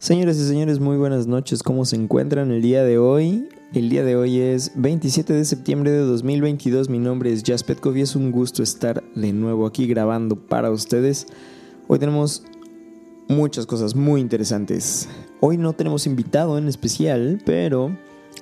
Señoras y señores, muy buenas noches. ¿Cómo se encuentran el día de hoy? El día de hoy es 27 de septiembre de 2022. Mi nombre es Jazz Petkov y es un gusto estar de nuevo aquí grabando para ustedes. Hoy tenemos muchas cosas muy interesantes. Hoy no tenemos invitado en especial, pero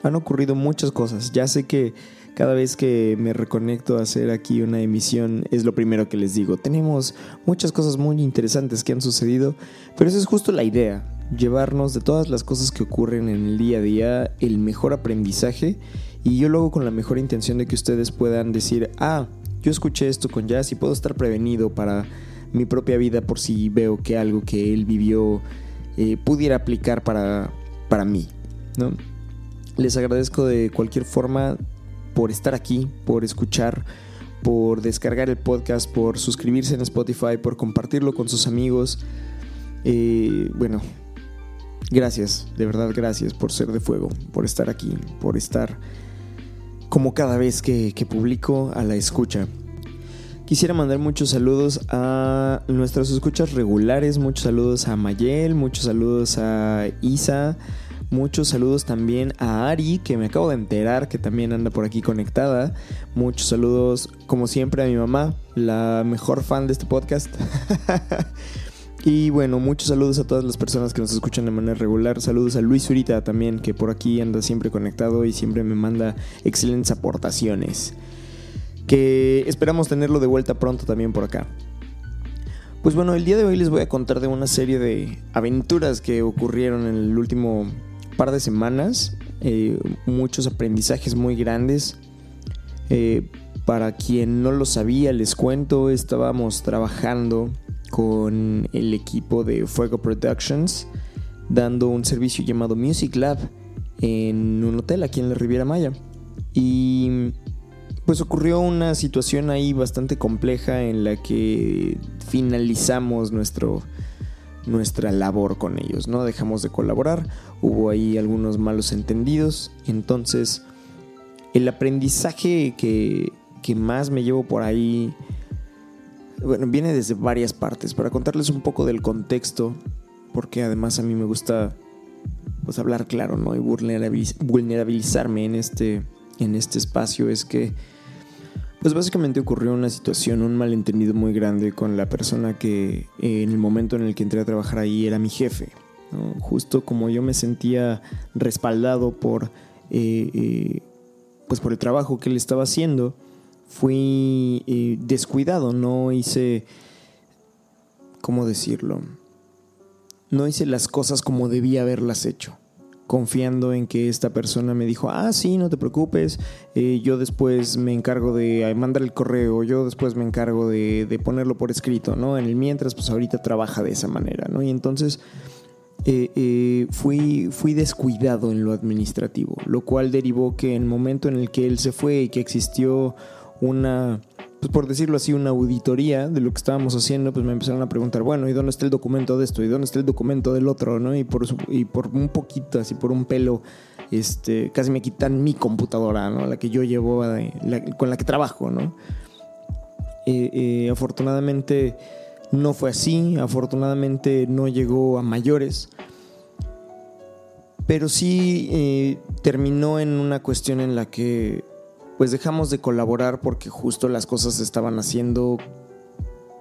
han ocurrido muchas cosas. Ya sé que cada vez que me reconecto a hacer aquí una emisión es lo primero que les digo. Tenemos muchas cosas muy interesantes que han sucedido, pero esa es justo la idea llevarnos de todas las cosas que ocurren en el día a día el mejor aprendizaje y yo lo hago con la mejor intención de que ustedes puedan decir, ah, yo escuché esto con Jazz y puedo estar prevenido para mi propia vida por si veo que algo que él vivió eh, pudiera aplicar para, para mí. Les agradezco de cualquier forma por estar aquí, por escuchar, por descargar el podcast, por suscribirse en Spotify, por compartirlo con sus amigos. Eh, bueno, Gracias, de verdad gracias por ser de fuego, por estar aquí, por estar como cada vez que, publico a la escucha. Quisiera mandar muchos saludos a nuestras escuchas regulares, muchos saludos a Mayel, muchos saludos a Isa, muchos saludos también a Ari, que me acabo de enterar que también anda por aquí conectada. Muchos saludos, como siempre, a mi mamá, la mejor fan de este podcast. Y bueno, muchos saludos a todas las personas que nos escuchan de manera regular. Saludos a Luis Zurita también, que por aquí anda siempre conectado y siempre me manda excelentes aportaciones. Que esperamos tenerlo de vuelta pronto también por acá. Pues bueno, el día de hoy les voy a contar de una serie de aventuras que ocurrieron en el último par de semanas. Eh, muchos aprendizajes muy grandes. Eh, para quien no lo sabía, les cuento, estábamos trabajando con el equipo de Fuego Productions dando un servicio llamado Music Lab en un hotel aquí en la Riviera Maya. Y pues ocurrió una situación ahí bastante compleja en la que finalizamos nuestro, nuestra labor con ellos, ¿no? Dejamos de colaborar, hubo ahí algunos malos entendidos, entonces el aprendizaje que, que más me llevo por ahí bueno, viene desde varias partes. Para contarles un poco del contexto, porque además a mí me gusta pues hablar claro, ¿no? Y vulnerabilizarme en este, en este espacio es que pues básicamente ocurrió una situación, un malentendido muy grande con la persona que eh, en el momento en el que entré a trabajar ahí era mi jefe. Justo como yo me sentía respaldado por, eh, eh, pues por el trabajo que él estaba haciendo, fui eh, descuidado, no hice, ¿cómo decirlo? No hice las cosas como debía haberlas hecho, confiando en que esta persona me dijo, ah, sí, no te preocupes, eh, yo después me encargo de mandar el correo, yo después me encargo de, de, ponerlo por escrito, ¿no? En el mientras, pues ahorita trabaja de esa manera, ¿no? Y entonces... Eh, fui, fui descuidado en lo administrativo, lo cual derivó que en el momento en el que él se fue y que existió una, pues por decirlo así, una auditoría de lo que estábamos haciendo, pues me empezaron a preguntar, bueno, ¿y dónde está el documento de esto? ¿Y dónde está el documento del otro? ¿no? Y por, y por un poquito, así por un pelo, este, casi me quitan mi computadora, ¿no? La que yo llevo, con la que trabajo, ¿no? Eh, eh, afortunadamente no fue así, afortunadamente no llegó a mayores, pero sí eh, terminó en una cuestión en la que pues dejamos de colaborar porque justo las cosas se estaban haciendo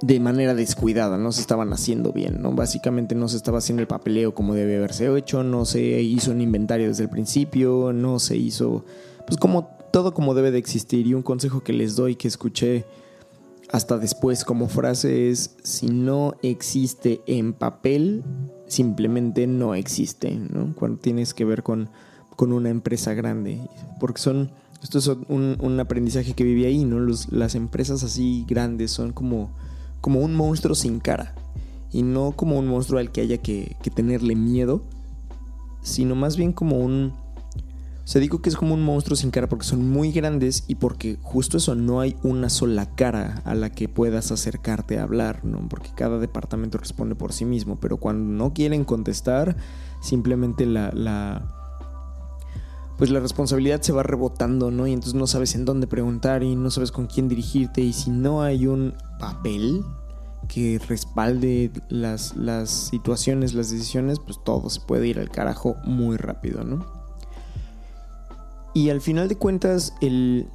de manera descuidada, no se estaban haciendo bien, ¿no? Básicamente no se estaba haciendo el papeleo como debe haberse hecho, no se hizo un inventario desde el principio, no se hizo, pues como todo como debe de existir. Y un consejo que les doy que escuché hasta después como frase es, si no existe en papel, simplemente no existe, ¿no? Cuando tienes que ver con, con una empresa grande, porque son esto es un, aprendizaje que viví ahí, ¿no? las empresas así grandes son como, como un monstruo sin cara. Y no como un monstruo al que haya que, que tenerle miedo, sino más bien como un... O sea, digo que es como un monstruo sin cara porque son muy grandes y porque justo eso, no hay una sola cara a la que puedas acercarte a hablar, ¿no? Porque cada departamento responde por sí mismo, pero cuando no quieren contestar, simplemente la pues la responsabilidad se va rebotando, ¿no? Y entonces no sabes en dónde preguntar y no sabes con quién dirigirte y si no hay un papel que respalde las, las situaciones, las decisiones, pues todo se puede ir al carajo muy rápido, ¿no? Y al final de cuentas, el,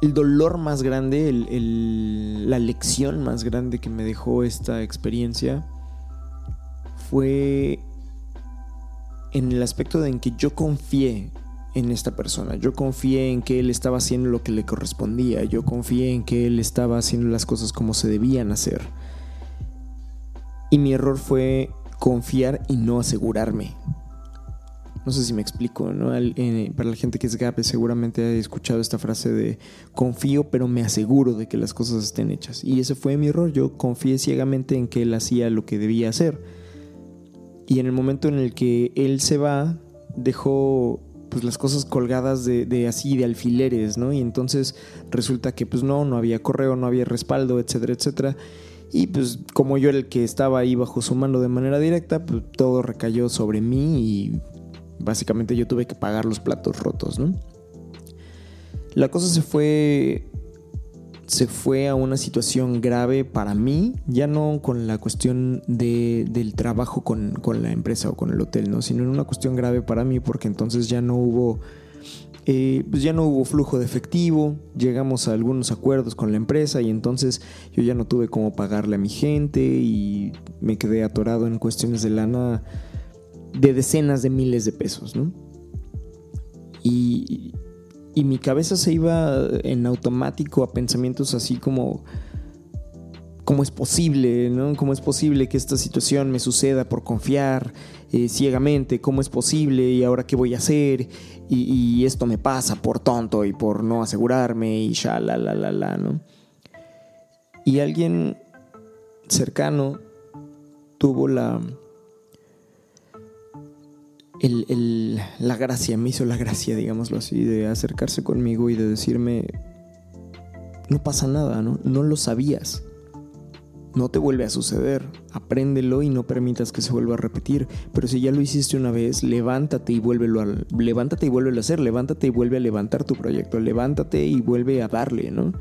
el dolor más grande, el, la lección más grande que me dejó esta experiencia fue en el aspecto de en que yo confié en esta persona, yo confié en que él estaba haciendo lo que le correspondía, yo confié en que él estaba haciendo las cosas como se debían hacer. Y mi error fue confiar y no asegurarme. No sé si me explico, ¿no? Eh, para la gente que es GAP seguramente ha escuchado esta frase de confío pero me aseguro de que las cosas estén hechas. Y ese fue mi error, yo confié ciegamente en que él hacía lo que debía hacer y en el momento en el que él se va, dejó pues las cosas colgadas de, así, de alfileres, ¿no? Y entonces resulta que pues no, no había correo, no había respaldo, etcétera, etcétera. Y pues como yo era el que estaba ahí bajo su mano de manera directa, pues todo recayó sobre mí y básicamente yo tuve que pagar los platos rotos, ¿no? La cosa se fue se fue a una situación grave para mí, ya no con la cuestión de, del trabajo con, la empresa o con el hotel, ¿no? sino en una cuestión grave para mí porque entonces ya no hubo... Eh, pues ya no hubo flujo de efectivo, llegamos a algunos acuerdos con la empresa y entonces yo ya no tuve cómo pagarle a mi gente y me quedé atorado en cuestiones de lana de decenas de miles de pesos, ¿no? Y, y mi cabeza se iba en automático a pensamientos así como cómo es posible, ¿no? ¿Cómo es posible que esta situación me suceda por confiar eh, ciegamente? ¿Cómo es posible? ¿Y ahora qué voy a hacer? Y, esto me pasa por tonto y por no asegurarme y ya, la, la, la, la, ¿no? Y alguien cercano tuvo la, el, la gracia, me hizo la gracia, digámoslo así, de acercarse conmigo y de decirme, no pasa nada, ¿no? No lo sabías. No te vuelve a suceder. Apréndelo y no permitas que se vuelva a repetir. Pero si ya lo hiciste una vez, levántate y vuélvelo a, levántate y vuélvelo a hacer. Levántate y vuelve a levantar tu proyecto. Levántate y vuelve a darle, ¿no?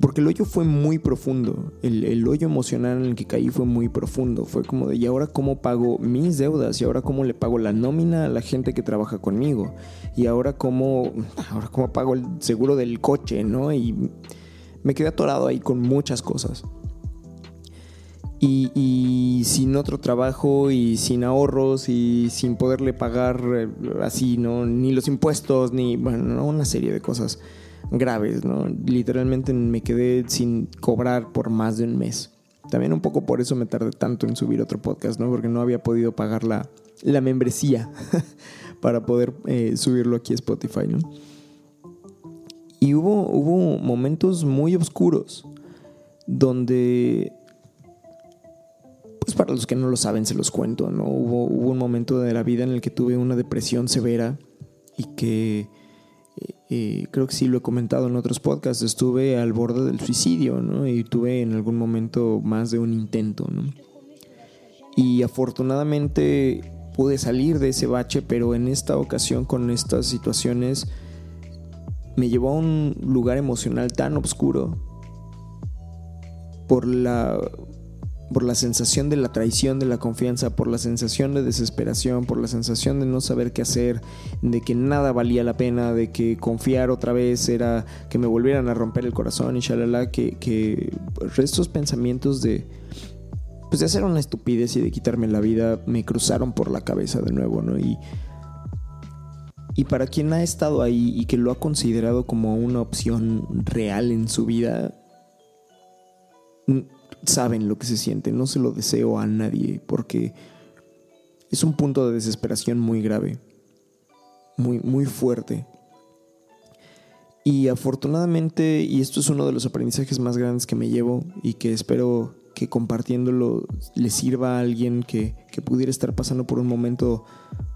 Porque el hoyo fue muy profundo. El, hoyo emocional en el que caí fue muy profundo. Fue como de, ¿y ahora cómo pago mis deudas? ¿Y ahora cómo le pago la nómina a la gente que trabaja conmigo? ¿Y ahora cómo, ahora cómo pago el seguro del coche? ¿No? Y me quedé atorado ahí con muchas cosas. Y, y, sin otro trabajo y sin ahorros y sin poderle pagar eh, así, ¿no? Ni los impuestos, ni, bueno, una serie de cosas graves, ¿no? Literalmente me quedé sin cobrar por más de un mes. También un poco por eso me tardé tanto en subir otro podcast, ¿no? Porque no había podido pagar la, la membresía para poder eh, subirlo aquí a Spotify, ¿no? Y hubo, hubo momentos muy oscuros donde, pues para los que no lo saben, se los cuento, ¿no? Hubo, hubo un momento de la vida en el que tuve una depresión severa y que creo que sí lo he comentado en otros podcasts, estuve al borde del suicidio, ¿no? Y tuve en algún momento más de un intento, ¿no? Y afortunadamente pude salir de ese bache, pero en esta ocasión con estas situaciones me llevó a un lugar emocional tan oscuro por la por la sensación de la traición de la confianza, por la sensación de desesperación, por la sensación de no saber qué hacer, de que nada valía la pena, de que confiar otra vez era que me volvieran a romper el corazón y shalala, que, que estos pensamientos de, pues de hacer una estupidez y de quitarme la vida me cruzaron por la cabeza de nuevo, ¿no? Y, y para quien ha estado ahí y que lo ha considerado como una opción real en su vida, saben lo que se siente. No se lo deseo a nadie porque es un punto de desesperación muy grave, muy, muy fuerte. Y afortunadamente, y esto es uno de los aprendizajes más grandes que me llevo y que espero que compartiéndolo le sirva a alguien que, que pudiera estar pasando por un momento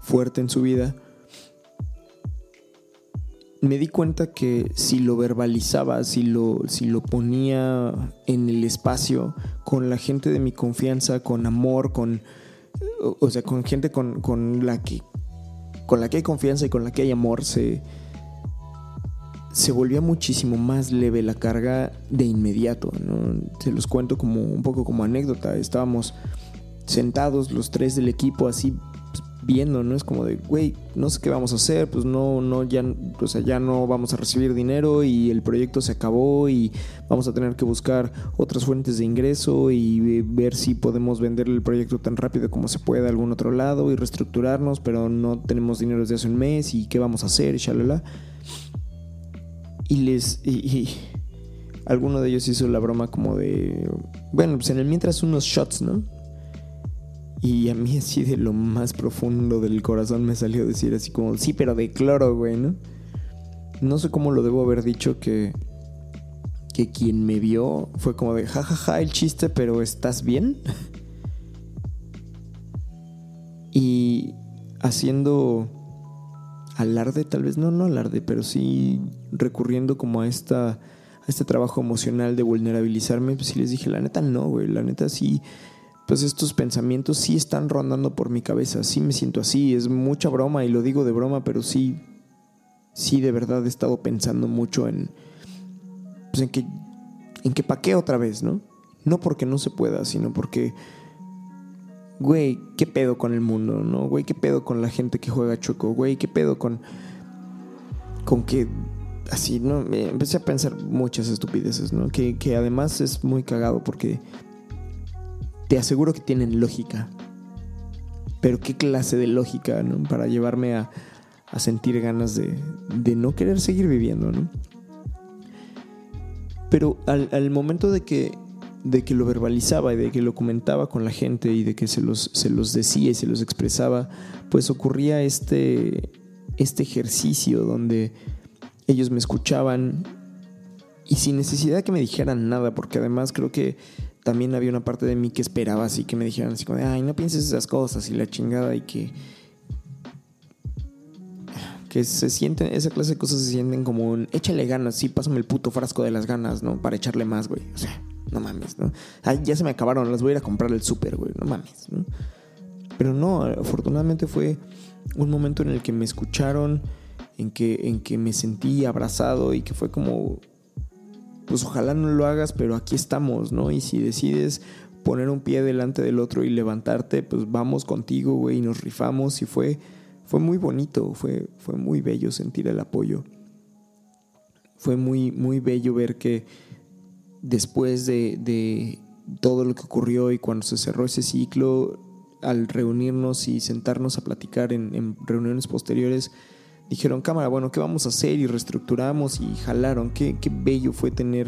fuerte en su vida, me di cuenta que si lo verbalizaba, si lo, si lo ponía en el espacio con la gente de mi confianza, con amor, con, o sea, con gente con, con la que con la que hay confianza y con la que hay amor, se, se volvía muchísimo más leve la carga de inmediato. ¿no? Se los cuento como un poco como anécdota. Estábamos sentados los tres del equipo así viendo, ¿no? Es como de, güey, no sé qué vamos a hacer, pues no, no, ya, o sea, ya no vamos a recibir dinero y el proyecto se acabó y vamos a tener que buscar otras fuentes de ingreso y ver si podemos vender el proyecto tan rápido como se puede a algún otro lado y reestructurarnos, pero no tenemos dinero desde hace un mes y qué vamos a hacer y shalala. Y les... Y, alguno de ellos hizo la broma como de... Bueno, pues en el mientras unos shots, ¿no? Y a mí así de lo más profundo del corazón me salió decir así como, sí, pero de cloro, güey, ¿no? No sé cómo lo debo haber dicho que... Que quien me vio fue como de, jajaja, ja, ja, el chiste, pero ¿estás bien? y haciendo alarde, tal vez no, no alarde, pero sí recurriendo como a esta a este trabajo emocional de vulnerabilizarme, pues sí les dije, la neta no, güey, la neta sí pues estos pensamientos sí están rondando por mi cabeza, sí me siento así, es mucha broma y lo digo de broma, pero sí, sí de verdad he estado pensando mucho en, pues en que, en que pa' qué otra vez, ¿no? No porque no se pueda, sino porque, güey, ¿qué pedo con el mundo, no? Güey, ¿qué pedo con la gente que juega choco? Güey, ¿qué pedo con, con que así, ¿no? Empecé a pensar muchas estupideces, ¿no? Que, que además es muy cagado porque te aseguro que tienen lógica. Pero qué clase de lógica, ¿no? Para llevarme a, sentir ganas de, no querer seguir viviendo, ¿no? Pero al, momento de que, de que lo verbalizaba y de que lo comentaba con la gente y de que se los, se los decía y se los expresaba, pues ocurría este, este ejercicio donde ellos me escuchaban y sin necesidad de que me dijeran nada, porque además creo que también había una parte de mí que esperaba así que me dijeran así como de, ay, no pienses esas cosas y la chingada y que que se sienten, esa clase de cosas se sienten como un, échale ganas, sí, pásame el puto frasco de las ganas, ¿no? Para echarle más, güey. O sea, no mames, ¿no? Ay, ya se me acabaron, las voy a ir a comprar el súper, güey, no mames, ¿no? Pero no, afortunadamente fue un momento en el que me escucharon, en que, en que me sentí abrazado y que fue como, pues ojalá no lo hagas, pero aquí estamos, ¿no? Y si decides poner un pie delante del otro y levantarte, pues vamos contigo, güey, y nos rifamos. Y fue, fue muy bonito, fue, fue muy bello sentir el apoyo. Fue muy, muy bello ver que después de, de todo lo que ocurrió y cuando se cerró ese ciclo, al reunirnos y sentarnos a platicar en, en reuniones posteriores, dijeron, cámara, bueno, ¿qué vamos a hacer? Y reestructuramos y jalaron. Qué, qué bello fue tener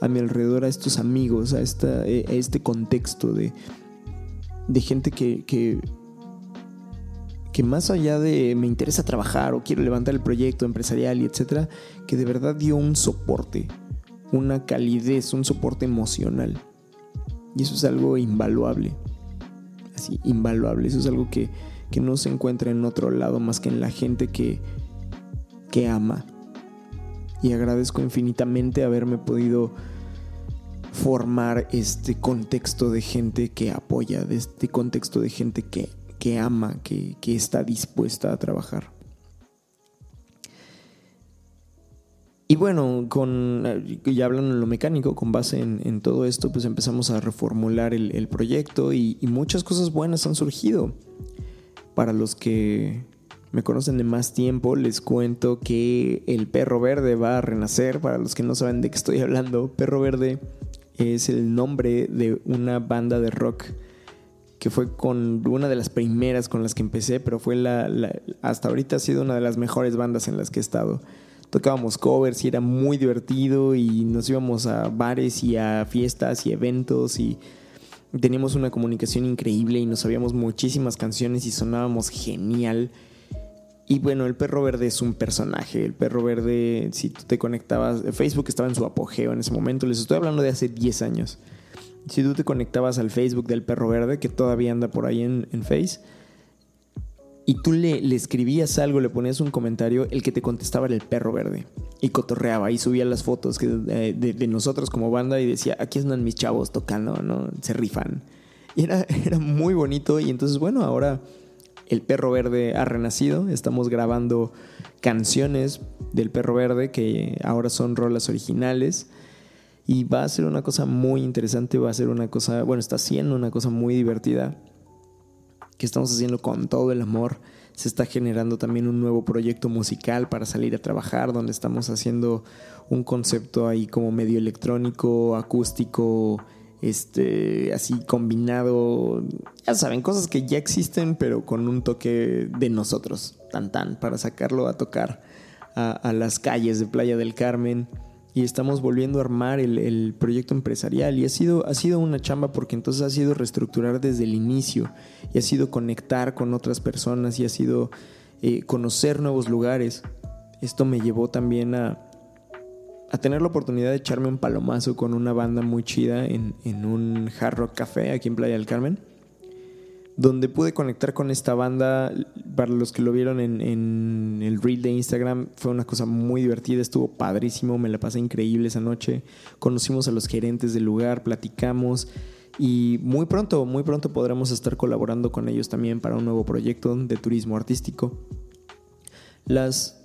a mi alrededor a estos amigos, a, esta, eh, a este contexto de, de gente que, que, que, más allá de me interesa trabajar o quiero levantar el proyecto empresarial y etcétera, que de verdad dio un soporte, una calidez, un soporte emocional. Y eso es algo invaluable. Así, invaluable. Eso es algo que, que no se encuentra en otro lado más que en la gente que, que ama. Y agradezco infinitamente haberme podido formar este contexto de gente que apoya, de este contexto de gente que, que ama, que, que está dispuesta a trabajar. Y bueno, con, ya hablando en lo mecánico, con base en, todo esto, pues empezamos a reformular el, proyecto y, muchas cosas buenas han surgido. Para los que me conocen de más tiempo, les cuento que el perro verde va a renacer. Para los que no saben de qué estoy hablando, perro verde es el nombre de una banda de rock que fue con una de las primeras con las que empecé, pero fue la, hasta ahorita ha sido una de las mejores bandas en las que he estado. Tocábamos covers y era muy divertido y nos íbamos a bares y a fiestas y eventos y teníamos una comunicación increíble y nos sabíamos muchísimas canciones y sonábamos genial. Y bueno, el perro verde es un personaje. El perro verde, si tú te conectabas, Facebook estaba en su apogeo en ese momento. Les estoy hablando de hace 10 años. si tú te conectabas al Facebook del perro verde, que todavía anda por ahí en, en Face, y tú le, escribías algo, le ponías un comentario, el que te contestaba era el perro verde. Y cotorreaba y subía las fotos de, de, nosotros como banda y decía, aquí están mis chavos tocando, ¿no? Se rifan. Y era, era muy bonito y entonces, bueno, ahora el perro verde ha renacido. Estamos grabando canciones del perro verde que ahora son rolas originales. Y va a ser una cosa muy interesante, va a ser una cosa, bueno, está siendo una cosa muy divertida que estamos haciendo con todo el amor. Se está generando también un nuevo proyecto musical para salir a trabajar, donde estamos haciendo un concepto ahí como medio electrónico, acústico, este, así combinado. Ya saben, cosas que ya existen, pero con un toque de nosotros, tan tan, para sacarlo a tocar a, a las calles de Playa del Carmen y estamos volviendo a armar el, proyecto empresarial y ha sido, ha sido una chamba porque entonces ha sido reestructurar desde el inicio y ha sido conectar con otras personas y ha sido eh, conocer nuevos lugares. Esto me llevó también a, a tener la oportunidad de echarme un palomazo con una banda muy chida en, en un Hard Rock Café aquí en Playa del Carmen donde pude conectar con esta banda. Para los que lo vieron en, el reel de Instagram, fue una cosa muy divertida, estuvo padrísimo, me la pasé increíble esa noche. Conocimos a los gerentes del lugar, platicamos y muy pronto, muy pronto podremos estar colaborando con ellos también para un nuevo proyecto de turismo artístico. Las,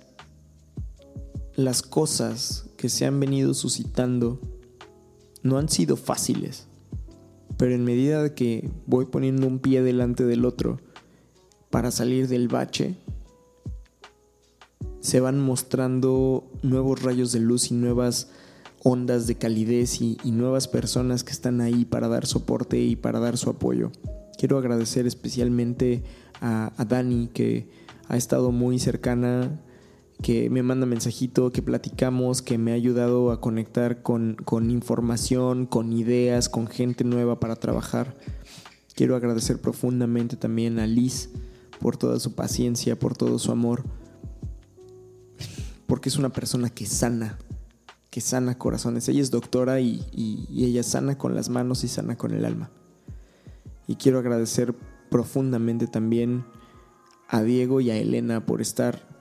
las cosas que se han venido suscitando no han sido fáciles pero en medida que voy poniendo un pie delante del otro para salir del bache, se van mostrando nuevos rayos de luz y nuevas ondas de calidez y, nuevas personas que están ahí para dar soporte y para dar su apoyo. Quiero agradecer especialmente a, a Dani que ha estado muy cercana que me manda mensajito, que platicamos, que me ha ayudado a conectar con, con información, con ideas, con gente nueva para trabajar. Quiero agradecer profundamente también a Liz por toda su paciencia, por todo su amor, porque es una persona que sana, que sana corazones. Ella es doctora y, y, ella sana con las manos y sana con el alma. Y quiero agradecer profundamente también a Diego y a Elena por estar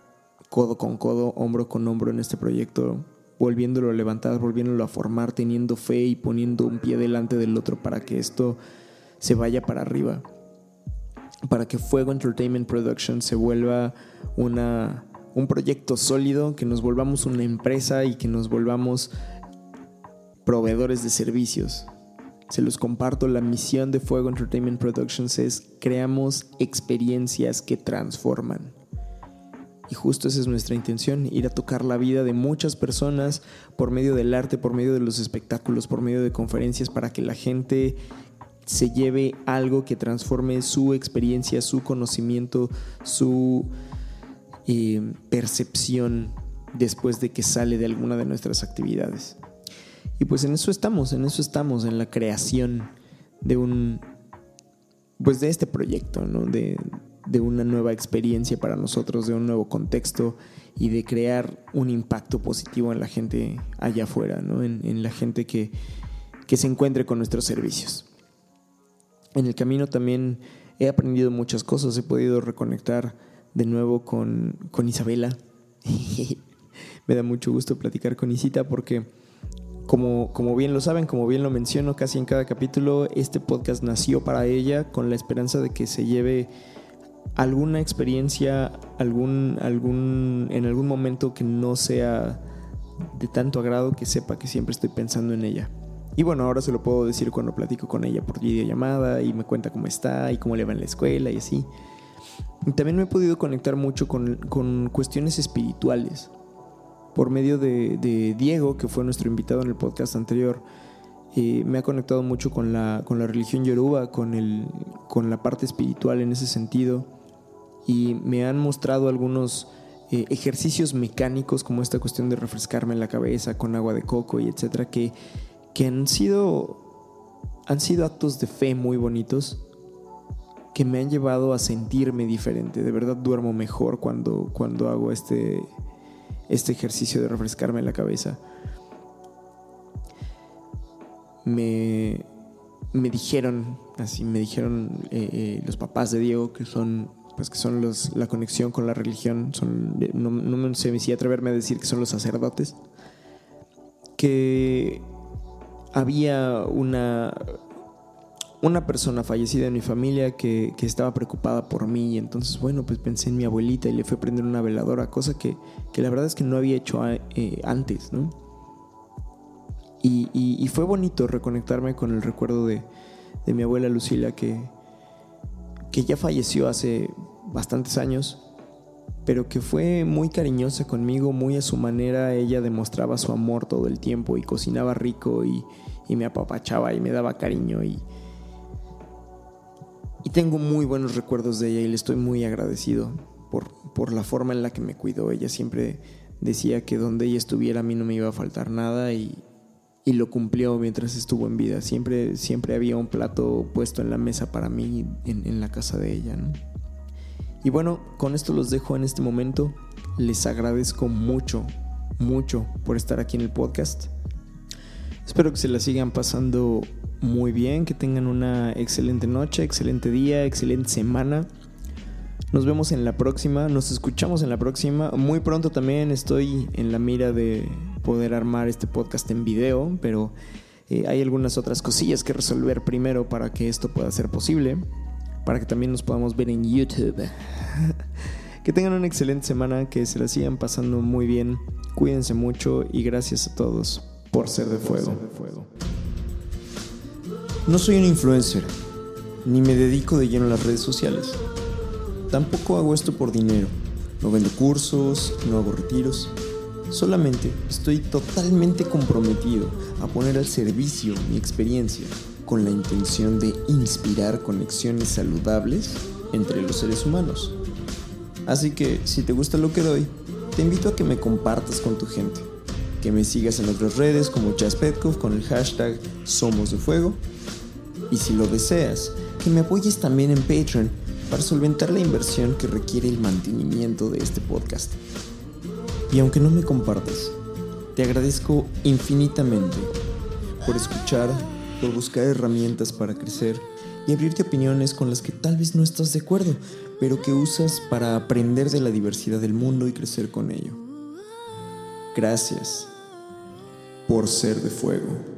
codo con codo, hombro con hombro en este proyecto, volviéndolo a levantar, volviéndolo a formar, teniendo fe y poniendo un pie delante del otro para que esto se vaya para arriba. Para que Fuego Entertainment Production se vuelva una, un proyecto sólido, que nos volvamos una empresa y que nos volvamos proveedores de servicios. Se los comparto, la misión de Fuego Entertainment Productions es creamos experiencias que transforman. Y justo esa es nuestra intención, ir a tocar la vida de muchas personas por medio del arte, por medio de los espectáculos, por medio de conferencias, para que la gente se lleve algo que transforme su experiencia, su conocimiento, su eh, percepción después de que sale de alguna de nuestras actividades. Y pues en eso estamos, en eso estamos, en la creación de un, pues de este proyecto, ¿no? De, de una nueva experiencia para nosotros, de un nuevo contexto y de crear un impacto positivo en la gente allá afuera, ¿no? en, la gente que, que se encuentre con nuestros servicios. En el camino también he aprendido muchas cosas, he podido reconectar de nuevo con, con Isabela. Me da mucho gusto platicar con Isita porque, como, como bien lo saben, como bien lo menciono casi en cada capítulo, este podcast nació para ella con la esperanza de que se lleve alguna experiencia, algún, algún, en algún momento que no sea de tanto agrado, que sepa que siempre estoy pensando en ella. Y bueno, ahora se lo puedo decir cuando platico con ella por videollamada y me cuenta cómo está y cómo le va en la escuela y así. Y también me he podido conectar mucho con, con cuestiones espirituales. Por medio de, de, Diego, que fue nuestro invitado en el podcast anterior, me ha conectado mucho con la, con la religión yoruba, con, el, con la parte espiritual en ese sentido y me han mostrado algunos eh, ejercicios mecánicos como esta cuestión de refrescarme la cabeza con agua de coco y etcétera que, que han sido han sido actos de fe muy bonitos que me han llevado a sentirme diferente. De verdad duermo mejor cuando, cuando hago este, este ejercicio de refrescarme la cabeza. Me, me dijeron, así me dijeron eh, eh, los papás de Diego, que son, pues que son los, la conexión con la religión, son, no, no me sé si atreverme a decir que son los sacerdotes, que había una, una persona fallecida en mi familia que, que, estaba preocupada por mí. Y entonces, bueno, pues pensé en mi abuelita y le fui a prender una veladora, cosa que, que la verdad es que no había hecho eh, antes, ¿no? Y, fue bonito reconectarme con el recuerdo de, de mi abuela Lucila, que, que ya falleció hace bastantes años, pero que fue muy cariñosa conmigo, muy a su manera. Ella demostraba su amor todo el tiempo y cocinaba rico y, y me apapachaba y me daba cariño y, y tengo muy buenos recuerdos de ella y le estoy muy agradecido por, por la forma en la que me cuidó. Ella siempre decía que donde ella estuviera a mí no me iba a faltar nada y, y lo cumplió mientras estuvo en vida. Siempre, siempre había un plato puesto en la mesa para mí en, en la casa de ella. Y bueno, con esto los dejo en este momento. Les agradezco mucho, mucho por estar aquí en el podcast. Espero que se la sigan pasando muy bien, que tengan una excelente noche, excelente día, excelente semana. Nos vemos en la próxima, nos escuchamos en la próxima. Muy pronto también estoy en la mira de poder armar este podcast en video, pero eh, hay algunas otras cosillas que resolver primero para que esto pueda ser posible, para que también nos podamos ver en YouTube. que tengan una excelente semana, que se la sigan pasando muy bien, cuídense mucho y gracias a todos por ser de fuego. No soy un influencer, ni me dedico de lleno a las redes sociales. Tampoco hago esto por dinero. No vendo cursos, no hago retiros. Solamente estoy totalmente comprometido a poner al servicio mi experiencia con la intención de inspirar conexiones saludables entre los seres humanos. Así que si te gusta lo que doy, te invito a que me compartas con tu gente, que me sigas en otras redes como Chaspetkov con el hashtag Somos de Fuego, y si lo deseas, que me apoyes también en Patreon para solventar la inversión que requiere el mantenimiento de este podcast. Y aunque no me compartas, te agradezco infinitamente por escuchar, por buscar herramientas para crecer y abrirte opiniones con las que tal vez no estás de acuerdo, pero que usas para aprender de la diversidad del mundo y crecer con ello. Gracias por ser de fuego.